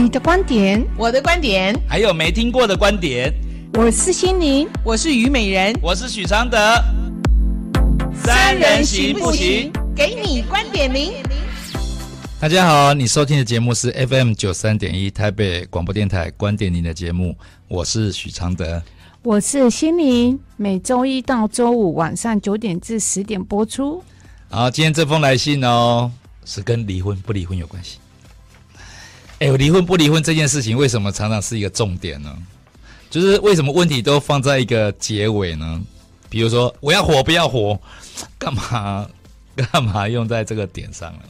你的观点，我的观点，还有没听过的观点。我是心灵，我是虞美人，我是许常德。三人行不行？给你观点零。大家好，你收听的节目是 FM 九三点一台北广播电台观点零的节目，我是许常德，我是心灵，每周一到周五晚上九点至十点播出。好，今天这封来信哦，是跟离婚不离婚有关系。哎，离婚不离婚这件事情，为什么常常是一个重点呢？就是为什么问题都放在一个结尾呢？比如说，我要火不要火，干嘛干嘛用在这个点上呢？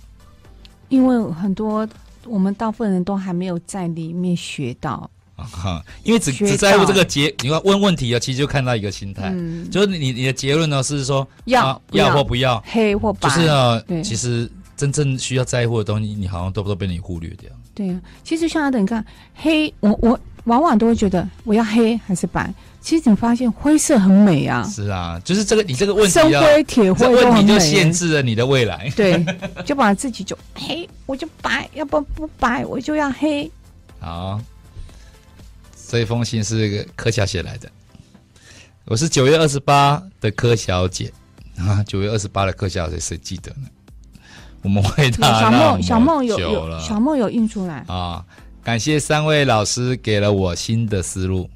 因为很多我们大部分人都还没有在里面学到啊，因为只只在乎这个结，你要问问题啊，其实就看到一个心态，嗯、就是你你的结论呢是说要、啊、要或不要，黑或白，就是啊，其实真正需要在乎的东西，你好像都都被你忽略掉。对啊，其实像阿德，你看黑，我我往往都会觉得我要黑还是白。其实你发现灰色很美啊。是啊，就是这个你这个问题，深灰、铁灰问题就限制了你的未来。对，就把自己就黑，我就白，要不不白，我就要黑。好，这封信是柯小写来的。我是九月二十八的柯小姐啊，九月二十八的柯小姐谁记得呢？我们为他小梦，小梦有有小梦有印出来啊！感谢三位老师给了我新的思路。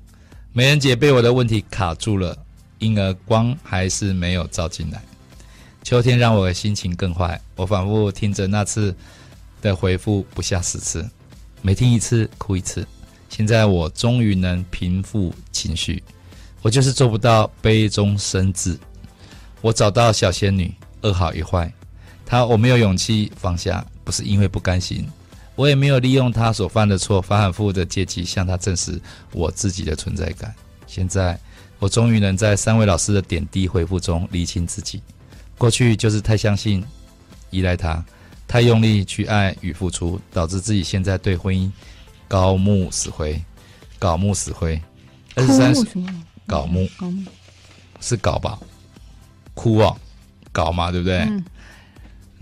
美人姐被我的问题卡住了，因而光还是没有照进来。秋天让我的心情更坏，我反复听着那次的回复不下十次，每听一次哭一次。现在我终于能平复情绪，我就是做不到杯中生智。我找到小仙女，二好一坏。他我没有勇气放下，不是因为不甘心，我也没有利用他所犯的错，反反复复的借机向他证实我自己的存在感。现在我终于能在三位老师的点滴回复中理清自己。过去就是太相信、依赖他，太用力去爱与付出，导致自己现在对婚姻高木死灰，搞木死灰。二十三岁，槁木，是搞吧？哭啊，搞嘛，对不对？嗯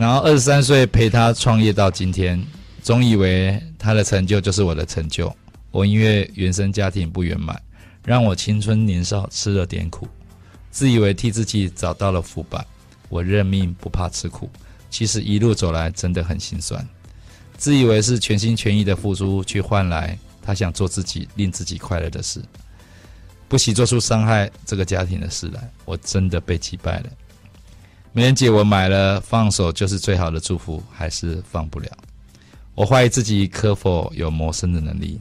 然后二十三岁陪他创业到今天，总以为他的成就就是我的成就。我因为原生家庭不圆满，让我青春年少吃了点苦，自以为替自己找到了浮板。我认命不怕吃苦，其实一路走来真的很心酸。自以为是全心全意的付出，去换来他想做自己令自己快乐的事，不惜做出伤害这个家庭的事来。我真的被击败了。美人姐，我买了，放手就是最好的祝福，还是放不了。我怀疑自己可否有谋生的能力，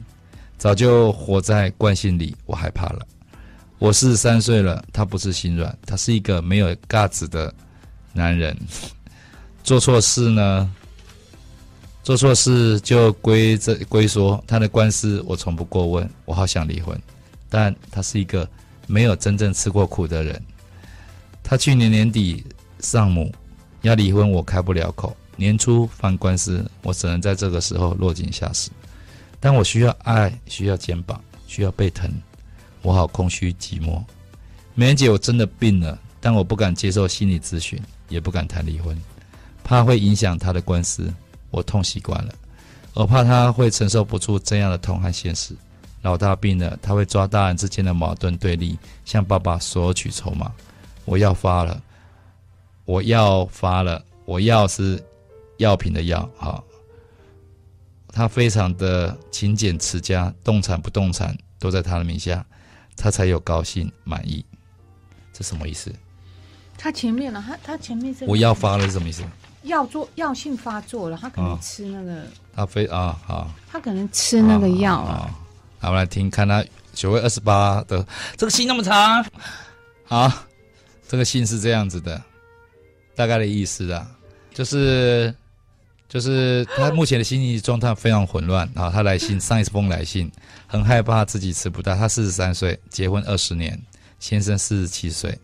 早就活在惯性里，我害怕了。我四十三岁了，他不是心软，他是一个没有架子的男人。做错事呢？做错事就归这归说，他的官司我从不过问。我好想离婚，但他是一个没有真正吃过苦的人。他去年年底。丧母要离婚，我开不了口。年初犯官司，我只能在这个时候落井下石。但我需要爱，需要肩膀，需要被疼。我好空虚寂寞。美人姐，我真的病了，但我不敢接受心理咨询，也不敢谈离婚，怕会影响他的官司。我痛习惯了，我怕他会承受不住这样的痛和现实。老大病了，他会抓大人之间的矛盾对立，向爸爸索取筹码。我要发了。我要发了，我要是药品的药哈，他非常的勤俭持家，动产不动产都在他的名下，他才有高兴满意。这什么意思？他前面了，他他前面是我要发了是什么意思？药作药性发作了，他可能吃那个。他非啊好，他可能吃那个药啊。好，我们来听看他九月二十八的这个信那么长，好，这个信是这样子的。大概的意思啊，就是就是他目前的心理状态非常混乱啊。他来信上一封来信，很害怕自己吃不到。他四十三岁，结婚二十年，先生四十七岁，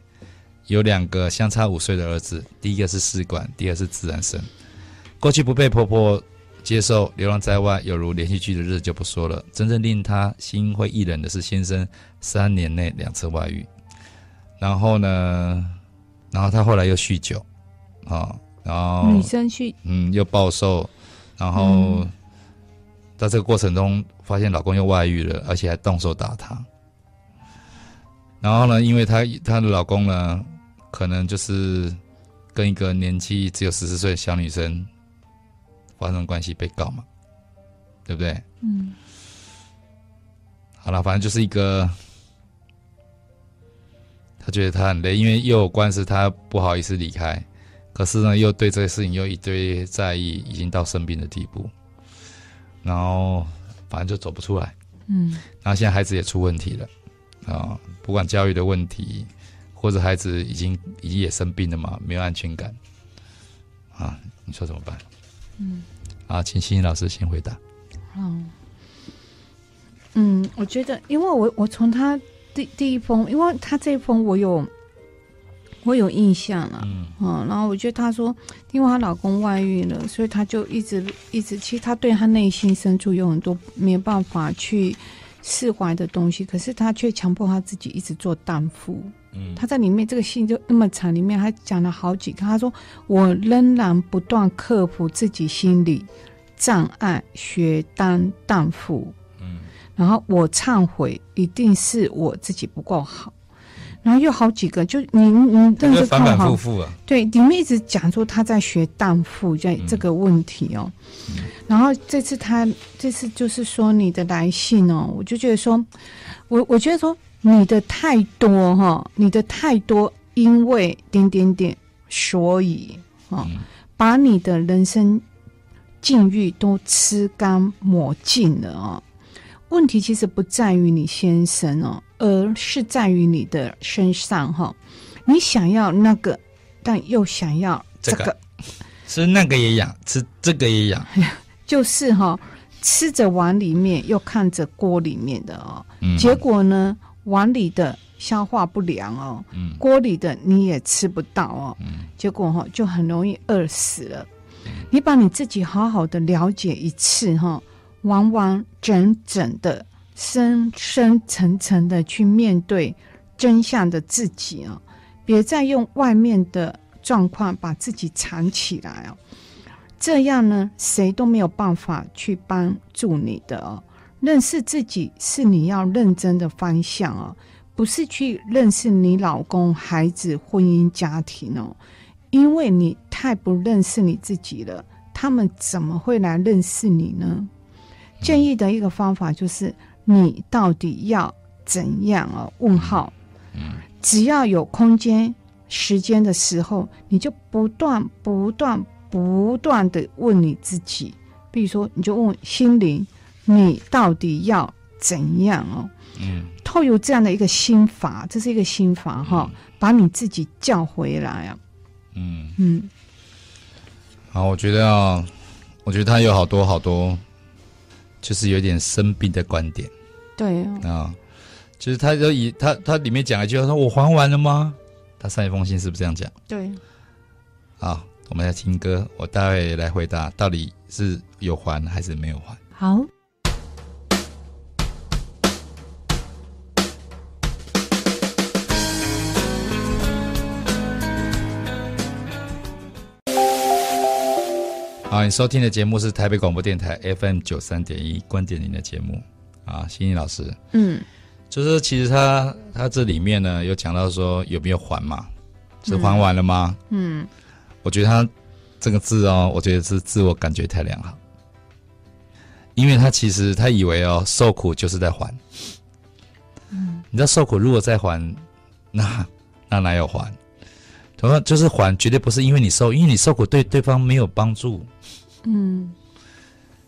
有两个相差五岁的儿子。第一个是试管，第二个是自然生。过去不被婆婆接受，流浪在外，有如连续剧的日子就不说了。真正令他心灰意冷的是先生三年内两次外遇，然后呢，然后他后来又酗酒。啊、哦，然后女生去，嗯，又暴瘦，然后，在这个过程中发现老公又外遇了，而且还动手打她。然后呢，因为她她的老公呢，可能就是跟一个年纪只有十四岁的小女生发生关系被告嘛，对不对？嗯。好了，反正就是一个，他觉得他很累，因为又有官司，他不好意思离开，可是呢，又对这些事情又一堆在意，已经到生病的地步，然后反正就走不出来。嗯，然后现在孩子也出问题了啊，不管教育的问题，或者孩子已经已经也生病了嘛，没有安全感啊，你说怎么办？嗯，啊，请欣欣老师先回答。嗯。嗯，我觉得，因为我我从他第第一封，因为他这一封我有我有印象了，嗯，嗯，然后我觉得她说，因为她老公外遇了，所以她就一直一直，其实她对她内心深处有很多没有办法去释怀的东西，可是她却强迫她自己一直做荡妇。嗯，她在里面这个信就那么长，里面还讲了好几个，她说我仍然不断克服自己心理障碍，学当荡妇。然后我忏悔，一定是我自己不够好。然后又好几个，就你你真的是反反复复啊。对，里面一直讲说他在学荡妇这这个问题哦。嗯、然后这次他这次就是说你的来信哦，我就觉得说，我我觉得说你的太多哈、哦，你的太多，因为点点点，所以啊、哦，把你的人生境遇都吃干抹净了哦。问题其实不在于你先生哦，而是在于你的身上哈。你想要那个，但又想要这个，这个、吃那个也痒，吃这个也痒，就是哈，吃着碗里面又看着锅里面的哦。嗯、结果呢，碗里的消化不良哦，嗯、锅里的你也吃不到哦。嗯、结果哈，就很容易饿死了。嗯、你把你自己好好的了解一次哈。完完整整的、深深层层的去面对真相的自己啊！别再用外面的状况把自己藏起来哦，这样呢，谁都没有办法去帮助你的哦。认识自己是你要认真的方向哦，不是去认识你老公、孩子、婚姻、家庭哦，因为你太不认识你自己了，他们怎么会来认识你呢？建议的一个方法就是，你到底要怎样啊？问号，只要有空间、时间的时候，你就不断、不断、不断的问你自己。比如说，你就问心灵，你到底要怎样哦？嗯，透过这样的一个心法，这是一个心法哈，把你自己叫回来啊。嗯嗯，好，我觉得啊，我觉得他有好多好多。就是有点生病的观点，对啊、哦，就是他就以他他里面讲一句他说：“我还完了吗？”他上一封信是不是这样讲？对，好，我们来听歌，我待会来回答，到底是有还还是没有还？好。好，你收听的节目是台北广播电台 FM 九三点一观点您的节目啊，欣怡老师，嗯，就是其实他他这里面呢有讲到说有没有还嘛，是还完了吗？嗯，嗯。我觉得他这个字哦，我觉得是自我感觉太良好，因为他其实他以为哦受苦就是在还，嗯，你知道受苦如果再还，那那哪有还？同样就是还，绝对不是因为你受，因为你受苦对对方没有帮助。嗯，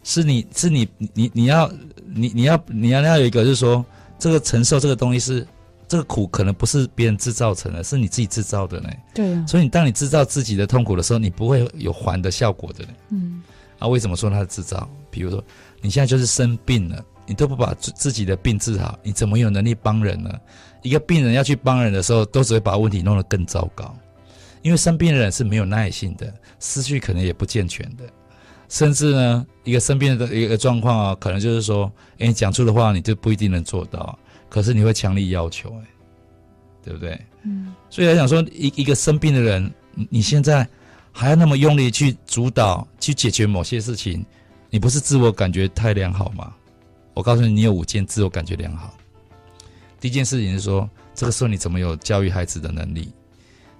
是你是你你你要你你要你要要有一个就是说，这个承受这个东西是这个苦可能不是别人制造成的，是你自己制造的呢。对啊。所以你当你制造自己的痛苦的时候，你不会有还的效果的呢。嗯。啊，为什么说它是制造？比如说你现在就是生病了，你都不把自己的病治好，你怎么有能力帮人呢？一个病人要去帮人的时候，都只会把问题弄得更糟糕。因为生病的人是没有耐性的，思绪可能也不健全的，甚至呢，一个生病的一个状况啊，可能就是说，哎，你讲出的话你就不一定能做到，可是你会强力要求，哎，对不对？嗯。所以来讲说，一一个生病的人，你现在还要那么用力去主导、去解决某些事情，你不是自我感觉太良好吗？我告诉你，你有五件自我感觉良好。第一件事情是说，这个时候你怎么有教育孩子的能力？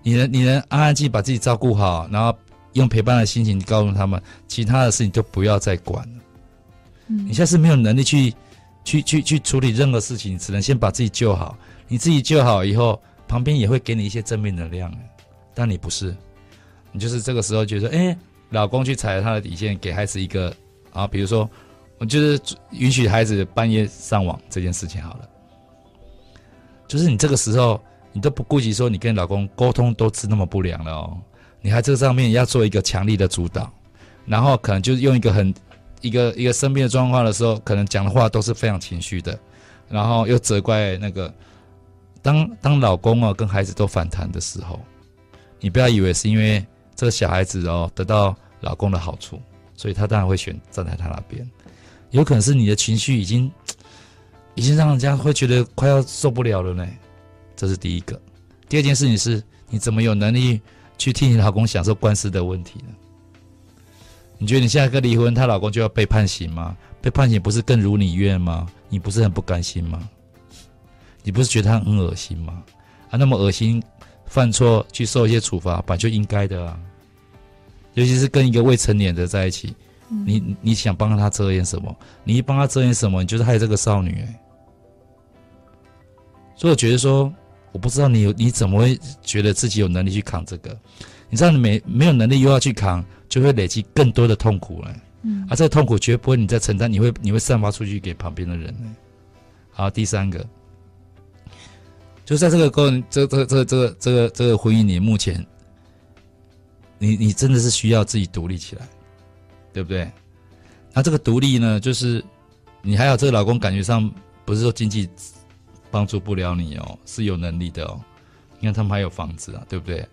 你能你能安安静静把自己照顾好，然后用陪伴的心情告诉他们，其他的事情就不要再管了。嗯，你现在是没有能力去去去去处理任何事情，你只能先把自己救好。你自己救好以后，旁边也会给你一些正面能量。但你不是，你就是这个时候觉得，哎，老公去踩了他的底线，给孩子一个啊，比如说，我就是允许孩子半夜上网这件事情好了。就是你这个时候，你都不顾及说你跟老公沟通都是那么不良了哦，你还这上面要做一个强力的主导，然后可能就是用一个很一个一个生病的状况的时候，可能讲的话都是非常情绪的，然后又责怪那个，当当老公哦跟孩子都反弹的时候。你不要以为是因为这个小孩子哦得到老公的好处，所以他当然会选站在他那边。有可能是你的情绪已经已经让人家会觉得快要受不了了呢。这是第一个。第二件事情是，你怎么有能力去替你老公享受官司的问题呢？你觉得你现在跟离婚，她老公就要被判刑吗？被判刑不是更如你愿吗？你不是很不甘心吗？你不是觉得他很恶心吗？啊，那么恶心。犯错去受一些处罚，本来就应该的啊。尤其是跟一个未成年的在一起，嗯、你你想帮他遮掩什么？你一帮他遮掩什么，你就是害这个少女哎。所以我觉得说，我不知道你有你怎么会觉得自己有能力去扛这个？你知道你没没有能力又要去扛，就会累积更多的痛苦了。嗯，而、啊、这个痛苦绝不会你在承担，你会你会散发出去给旁边的人。好，第三个。就在这个过程，这这这这个这个这个婚姻里，目前，你你真的是需要自己独立起来，对不对？那这个独立呢，就是你还有这个老公，感觉上不是说经济帮助不了你哦，是有能力的哦。你看他们还有房子啊，对不对？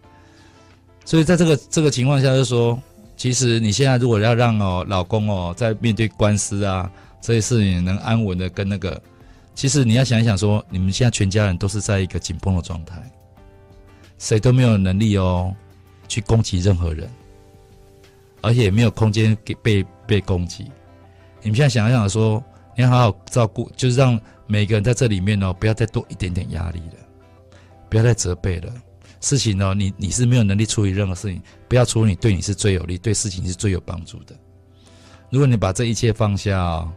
所以在这个这个情况下，就说，其实你现在如果要让哦老公哦在面对官司啊这些事情能安稳的跟那个。其实你要想一想，说你们现在全家人都是在一个紧绷的状态，谁都没有能力哦去攻击任何人，而且也没有空间给被被攻击。你们现在想一想，说你要好好照顾，就是让每个人在这里面哦，不要再多一点点压力了，不要再责备了。事情呢，你你是没有能力处理任何事情，不要处理对你是最有利、对事情是最有帮助的。如果你把这一切放下。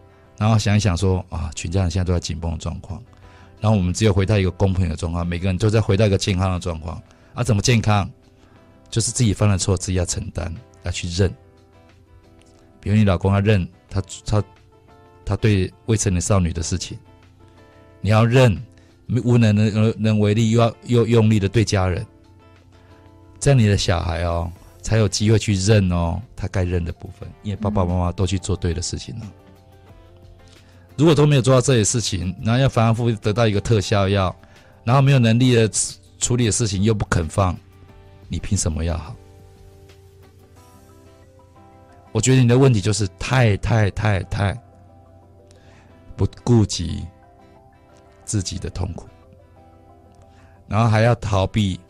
然后想一想说啊，全家人现在都在紧绷的状况，然后我们只有回到一个公平的状况，每个人都在回到一个健康的状况。啊，怎么健康？就是自己犯了错，自己要承担，要去认。比如你老公要认他他他对未成年少女的事情，你要认，无能能能为力，又要又用力的对家人，这样你的小孩哦才有机会去认哦他该认的部分，因为爸爸妈妈都去做对的事情了。如果都没有做到这些事情，然后要反反复复得到一个特效药，然后没有能力的处理的事情又不肯放，你凭什么要好？我觉得你的问题就是太太太太不顾及自己的痛苦，然后还要逃避，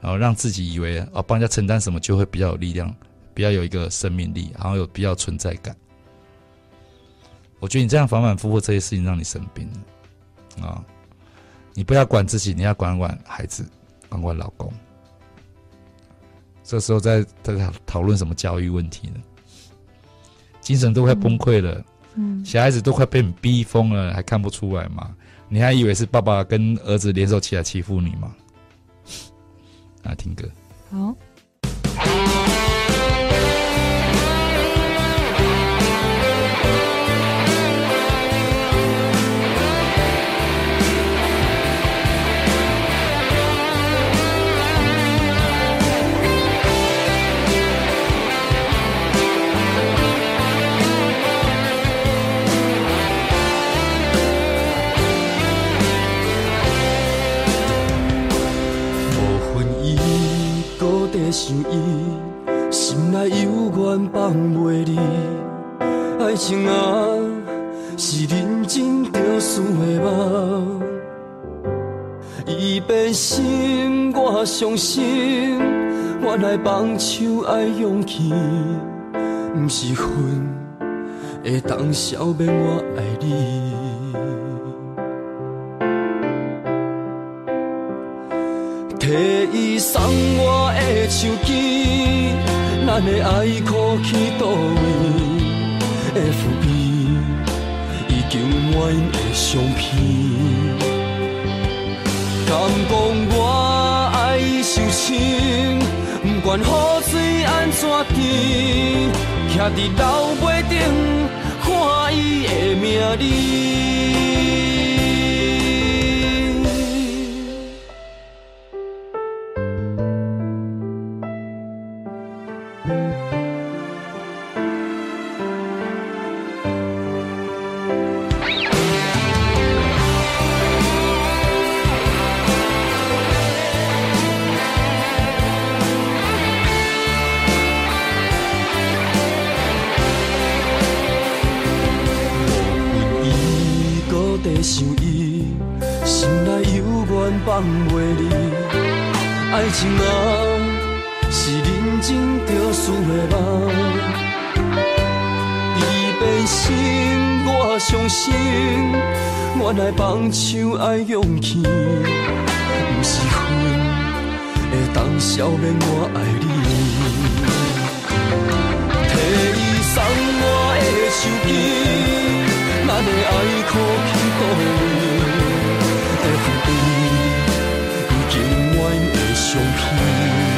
然后让自己以为哦帮人家承担什么就会比较有力量，比较有一个生命力，然后有比较存在感。我觉得你这样反反复复这些事情让你生病了啊！你不要管自己，你要管管孩子，管管老公。这时候在在讨论什么教育问题呢？精神都快崩溃了，嗯，小孩子都快被你逼疯了，还看不出来吗？你还以为是爸爸跟儿子联手起来欺负你吗？来听歌，好。放袂离。爱情啊，是认真着输的梦。伊变心，我伤心。原来放手爱勇气，不是恨，会当消灭我爱你。摕伊送我的手机，咱的爱哭去倒位？FB 已经满印的相片，敢讲我爱伊受伤，不管雨水安怎滴，徛伫楼尾顶看伊的名字。情啊，是认真着输的梦。伊变心，我伤心，原来放手爱勇气，不是恨会当消灭我爱你。提伊送我的手机，咱的爱可去倒位？就拼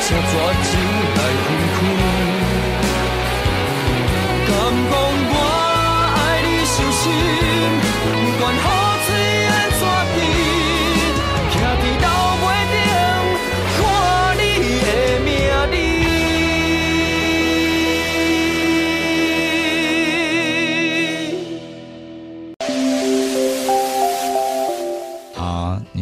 相片。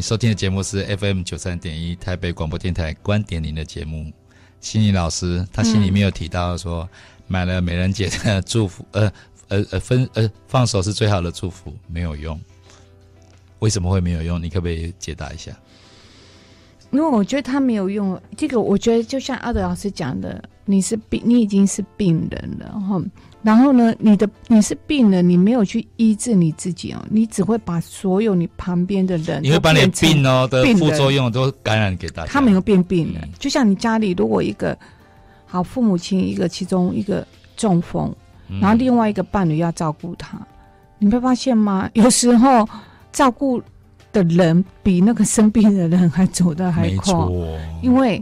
收听的节目是 FM 九三点一台北广播电台观点您的节目，心理老师他心里面有提到说，买了美人节的祝福，呃呃呃分呃放手是最好的祝福，没有用，为什么会没有用？你可不可以解答一下？因为我觉得他没有用，这个我觉得就像阿德老师讲的，你是病，你已经是病人了，哈。然后呢，你的你是病人，你没有去医治你自己哦，你只会把所有你旁边的人，你会把你的病哦的副作用都感染给大家，他们会变病人。嗯、就像你家里如果一个好父母亲一个其中一个中风，然后另外一个伴侣要照顾他，嗯、你会发现吗？有时候照顾的人比那个生病的人还走得还快，因为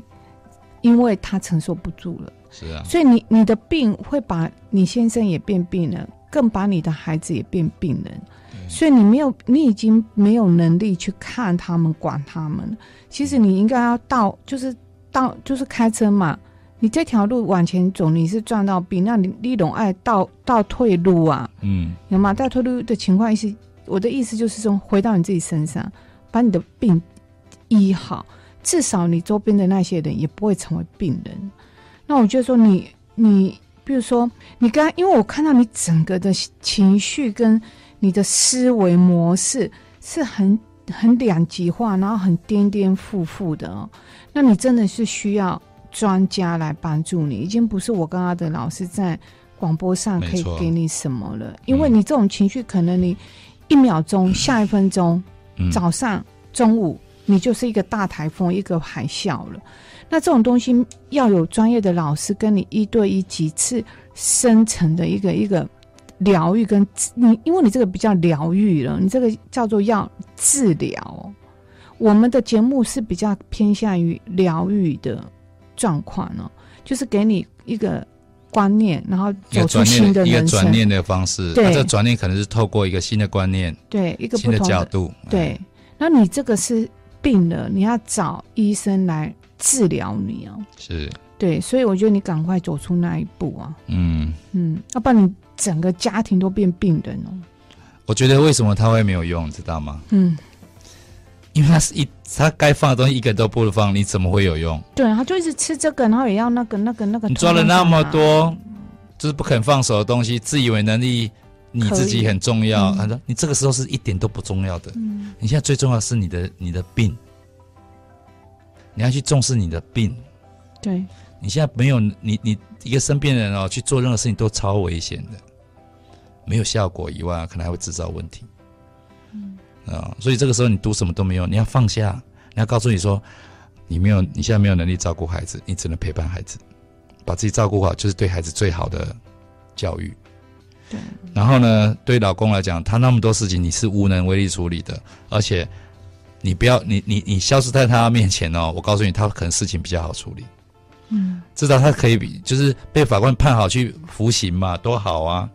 因为他承受不住了。是啊，所以你你的病会把你先生也变病人，更把你的孩子也变病人。所以你没有，你已经没有能力去看他们、管他们。其实你应该要到，就是到，就是开车嘛。你这条路往前走，你是撞到病，那你你总爱倒倒退路啊。嗯，有吗？倒退路的情况是，我的意思就是说，回到你自己身上，把你的病医好，至少你周边的那些人也不会成为病人。那我就说你你，比如说你刚刚，因为我看到你整个的情绪跟你的思维模式是很很两极化，然后很颠颠覆覆的哦。那你真的是需要专家来帮助你，已经不是我跟阿德老师在广播上可以给你什么了。因为你这种情绪，可能你一秒钟、下一分钟嗯早上、中午，你就是一个大台风，一个海啸了。那这种东西要有专业的老师跟你一对一几次深层的一个一个疗愈，跟你，因为你这个比较疗愈了，你这个叫做要治疗。我们的节目是比较偏向于疗愈的状况哦，就是给你一个观念，然后走出新的。一个转念的方式，对，啊、这个转念可能是透过一个新的观念，对，一个不新的同角度，对。那你这个是病了，你要找医生来治疗你哦。是，对，所以我觉得你赶快走出那一步啊。嗯嗯，要不然你整个家庭都变病人哦。我觉得为什么他会没有用，知道吗？嗯。因为他是一，他该放的东西一个都不放，你怎么会有用？对，他就一直吃这个，然后也要那个、那个、那个。你抓了那么多，就是不肯放手的东西，自以为能力你自己很重要。他说、嗯：“你这个时候是一点都不重要的。嗯、你现在最重要的是你的你的病，你要去重视你的病。对，你现在没有你你一个生病的人哦，去做任何事情都超危险的，没有效果以外，可能还会制造问题。”啊、哦，所以这个时候你读什么都没有，你要放下，你要告诉你说，你没有，你现在没有能力照顾孩子，你只能陪伴孩子，把自己照顾好，就是对孩子最好的教育。对。然后呢，对老公来讲，他那么多事情你是无能为力处理的，而且你不要，你你你消失在他面前哦，我告诉你，他可能事情比较好处理。嗯。至少他可以比，就是被法官判好去服刑嘛，多好啊！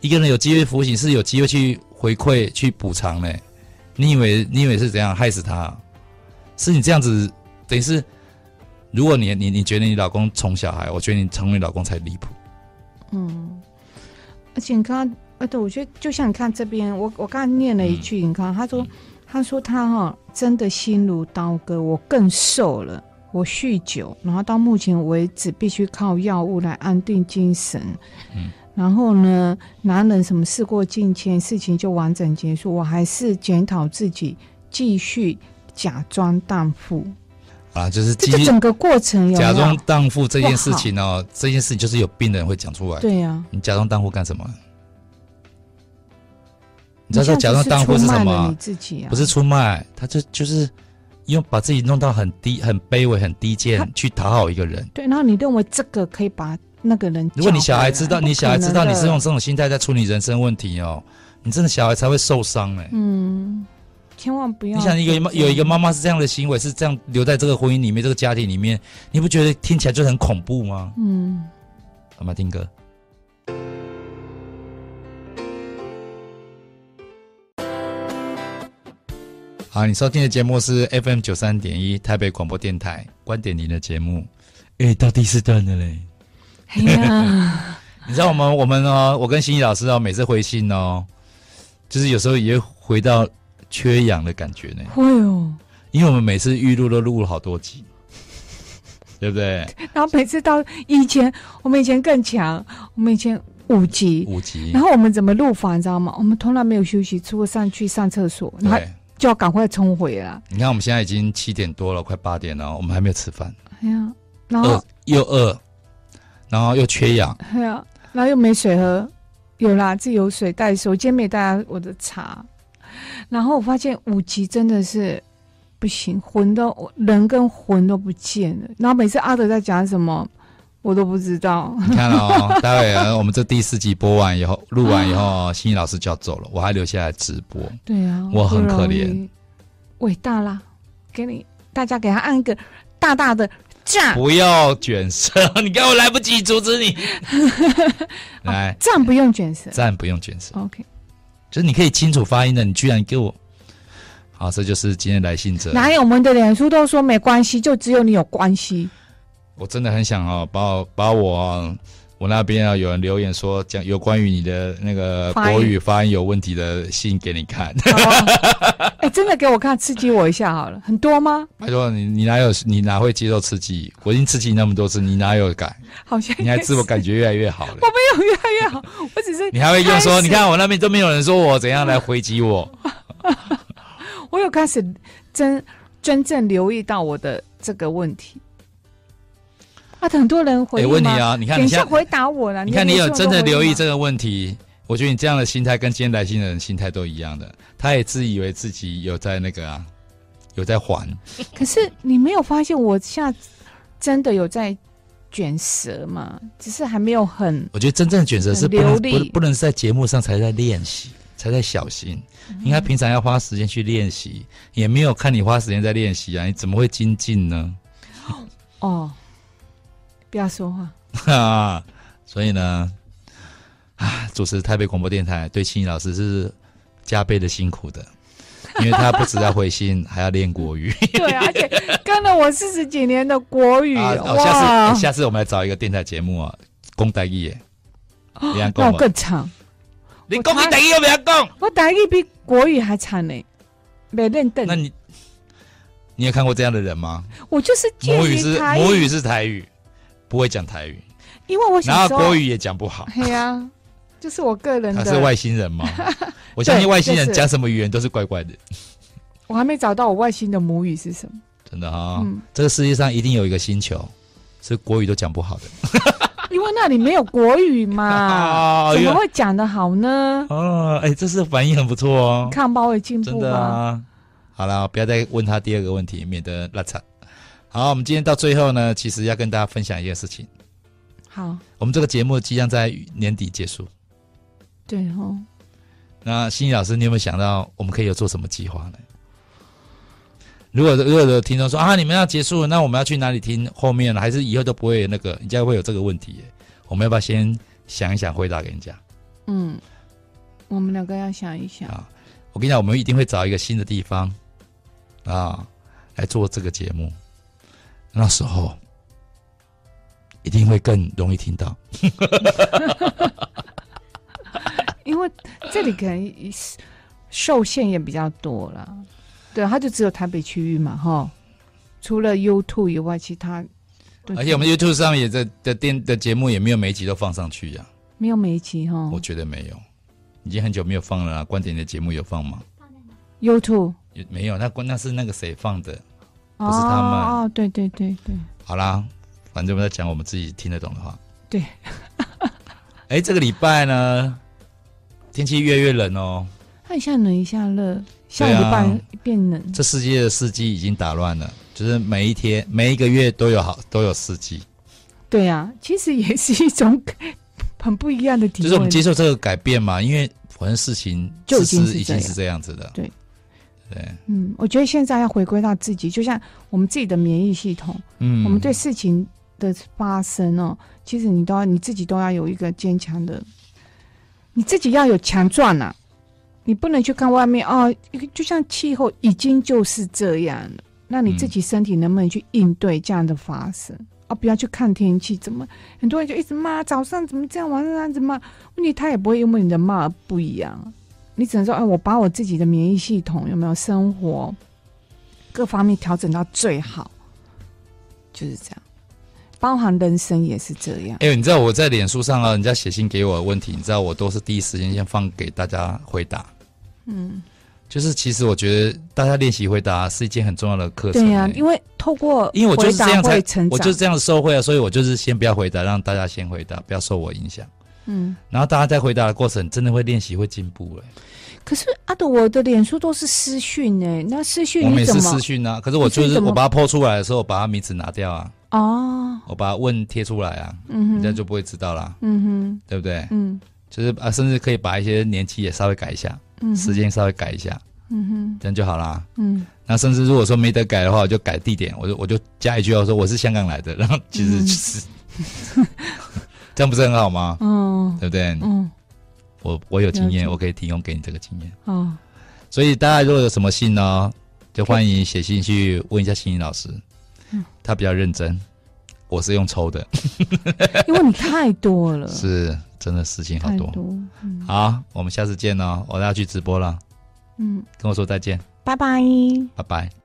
一个人有机会服刑，是有机会去。回馈去补偿呢？你以为你以为是怎样害死他？是你这样子，等于是，如果你你你觉得你老公宠小孩，我觉得你成为老公才离谱。嗯，而且你刚刚，呃，对，我觉得就像你看这边，我我刚才念了一句，嗯、你看他说，他说他哈真的心如刀割，我更瘦了，我酗酒，然后到目前为止必须靠药物来安定精神。嗯。然后呢，男人什么事过境迁，事情就完整结束。我还是检讨自己，继续假装荡妇啊，就是这个整个过程假装荡妇这件事情哦，这件事情就是有病的人会讲出来。对呀、啊，你假装荡妇干什么？你知道说假装荡妇是什么？自己啊，不是出卖，他就就是用把自己弄到很低、很卑微、很低贱去讨好一个人。对，然后你认为这个可以把。那个人，如果你小孩知道，你小孩知道你是用这种心态在处理人生问题哦，你真的小孩才会受伤哎。嗯，千万不要。你想一个有一个妈妈是这样的行为，是这样留在这个婚姻里面，这个家庭里面，你不觉得听起来就很恐怖吗？嗯。好吗，丁哥。好，你收听的节目是 FM 九三点一台北广播电台观点您的节目。哎，到第四段了嘞。哎呀，你知道我们我们哦，我跟心怡老师哦，每次回信哦，就是有时候也会回到缺氧的感觉呢。会哦，因为我们每次预录都录了好多集，对不对？然后每次到以前，我们以前更强，我们以前五集，五集。然后我们怎么录法，你知道吗？我们从来没有休息，除了上去上厕所，然后就要赶快冲回来。你看我们现在已经七点多了，快八点了，我们还没有吃饭。哎呀，然后饿又饿。然后又缺氧，哎呀，然后又没水喝，有啦，自己有水带水，我今天没带我的茶。然后我发现五级真的是不行，魂都人跟魂都不见了。然后每次阿德在讲什么，我都不知道。你看哦，待会我们这第四集播完以后，录完以后，心怡老师就要走了，我还留下来直播。对啊，我很可怜，伟大啦，给你大家给他按一个大大的。赞不要卷舌，你看我来不及阻止你。来，赞、哦、不用卷舌，赞不用卷舌。OK，就是你可以清楚发音的，你居然给我。好，这就是今天来信者。哪有我们的脸书都说没关系，就只有你有关系。我真的很想哦，把我把我、哦。我那边啊，有人留言说讲有关于你的那个国语发音有问题的信给你看。哎、真的给我看，刺激我一下好了。很多吗？拜托你，你哪有你哪会接受刺激？我已经刺激你那么多次，你哪有改？好像你还自我感觉越来越好了。我没有越来越好，我只是你还会用说，你看我那边都没有人说我怎样来回击我。我有开始真真正留意到我的这个问题。很多人回答、欸、问你啊，你看你现在回答我了。你看你有真的留意这个问题，我觉得你这样的心态跟今天来信的人心态都一样的，他也自以为自己有在那个啊，有在还。可是你没有发现我现在真的有在卷舌吗？只是还没有很。我觉得真正的卷舌是不能不不能是在节目上才在练习，才在小心。应该平常要花时间去练习，也没有看你花时间在练习啊，你怎么会精进呢？哦，不要说话。啊，所以呢。啊，主持台北广播电台对青怡老师是加倍的辛苦的，因为他不只要回信，还要练国语。对，而且跟了我四十几年的国语，啊哦、下次、欸、下次我们来找一个电台节目啊，讲台语耶，那我更长。你讲台语有没有讲？我台语比国语还惨呢，没认得。那你你有看过这样的人吗？我就是母语是母语是台语，不会讲台语，因为我想然后国语也讲不好。对呀、啊。就是我个人的，他是外星人吗？我相信外星人讲什么语言都是怪怪的。我还没找到我外星的母语是什么。真的啊、哦嗯，这个世界上一定有一个星球是国语都讲不好的。因为那里没有国语嘛，怎么会讲得好呢？哦，哎，这是反应很不错哦，看包会进步真的啊。好了，不要再问他第二个问题，免得拉惨。好，我们今天到最后呢，其实要跟大家分享一件事情。好，我们这个节目即将在年底结束。对哦，那心怡老师，你有没有想到我们可以有做什么计划呢？如果如果有听众说啊，你们要结束了，那我们要去哪里听后面呢？还是以后都不会那个？人家会有这个问题耶？我们要不要先想一想，回答给人家？嗯，我们两个要想一想啊。我跟你讲，我们一定会找一个新的地方啊来做这个节目，那时候一定会更容易听到。因为这里可能受限也比较多了，对，它就只有台北区域嘛，哈。除了 YouTube 以外，其他，而且我们 YouTube 上面也在的电的节目也没有每一集都放上去呀、啊，没有每一集哈。我觉得没有，已经很久没有放了啦。观点的节目有放吗？YouTube 也没有，那关那是那个谁放的，不是他们。哦，对对对对。好啦，反正我们在讲我们自己听得懂的话。对。哎，这个礼拜呢？天气越来越冷哦，它一下冷一下热，下礼拜变冷。这世界的四季已经打乱了，就是每一天、每一个月都有好都有四季。对啊，其实也是一种 很不一样的体验。就是我们接受这个改变嘛，因为反正事情就是已经是这样子的。对对，嗯，我觉得现在要回归到自己，就像我们自己的免疫系统，嗯，我们对事情的发生哦，其实你都要你自己都要有一个坚强的。你自己要有强壮呐，你不能去看外面哦，就像气候已经就是这样了，那你自己身体能不能去应对这样的发生？嗯、啊，不要去看天气怎么，很多人就一直骂早上怎么这样，晚上怎么？问题他也不会因为你的骂而不一样，你只能说，哎，我把我自己的免疫系统有没有生活各方面调整到最好，就是这样。包含人生也是这样。哎、欸，你知道我在脸书上啊，人家写信给我的问题，你知道我都是第一时间先放给大家回答。嗯，就是其实我觉得大家练习回答是一件很重要的课程。对呀、啊，因为透过因为我就是这样才，我就是这样受惠啊，所以我就是先不要回答，让大家先回答，不要受我影响。嗯，然后大家在回答的过程，真的会练习，会进步哎。可是阿朵，我的脸书都是私讯哎，那私讯？我每次私讯啊，可是我就是我把它 po 出来的时候，我把它名字拿掉啊。哦，我把它问贴出来啊，嗯哼，人家就不会知道啦，嗯哼，对不对？嗯，就是啊，甚至可以把一些年期也稍微改一下，嗯，时间稍微改一下，嗯哼，这样就好啦。嗯，那甚至如果说没得改的话，我就改地点，我就我就加一句话说我是香港来的，然后其实就是，嗯、这样不是很好吗？嗯，对不对？嗯，我我有经验，我可以提供给你这个经验。哦，所以大家如果有什么信呢，就欢迎写信去问一下心怡老师。他比较认真，我是用抽的，因为你太多了，是真的事情好多。多嗯、好，我们下次见哦，我要去直播了。嗯，跟我说再见，拜拜，拜拜。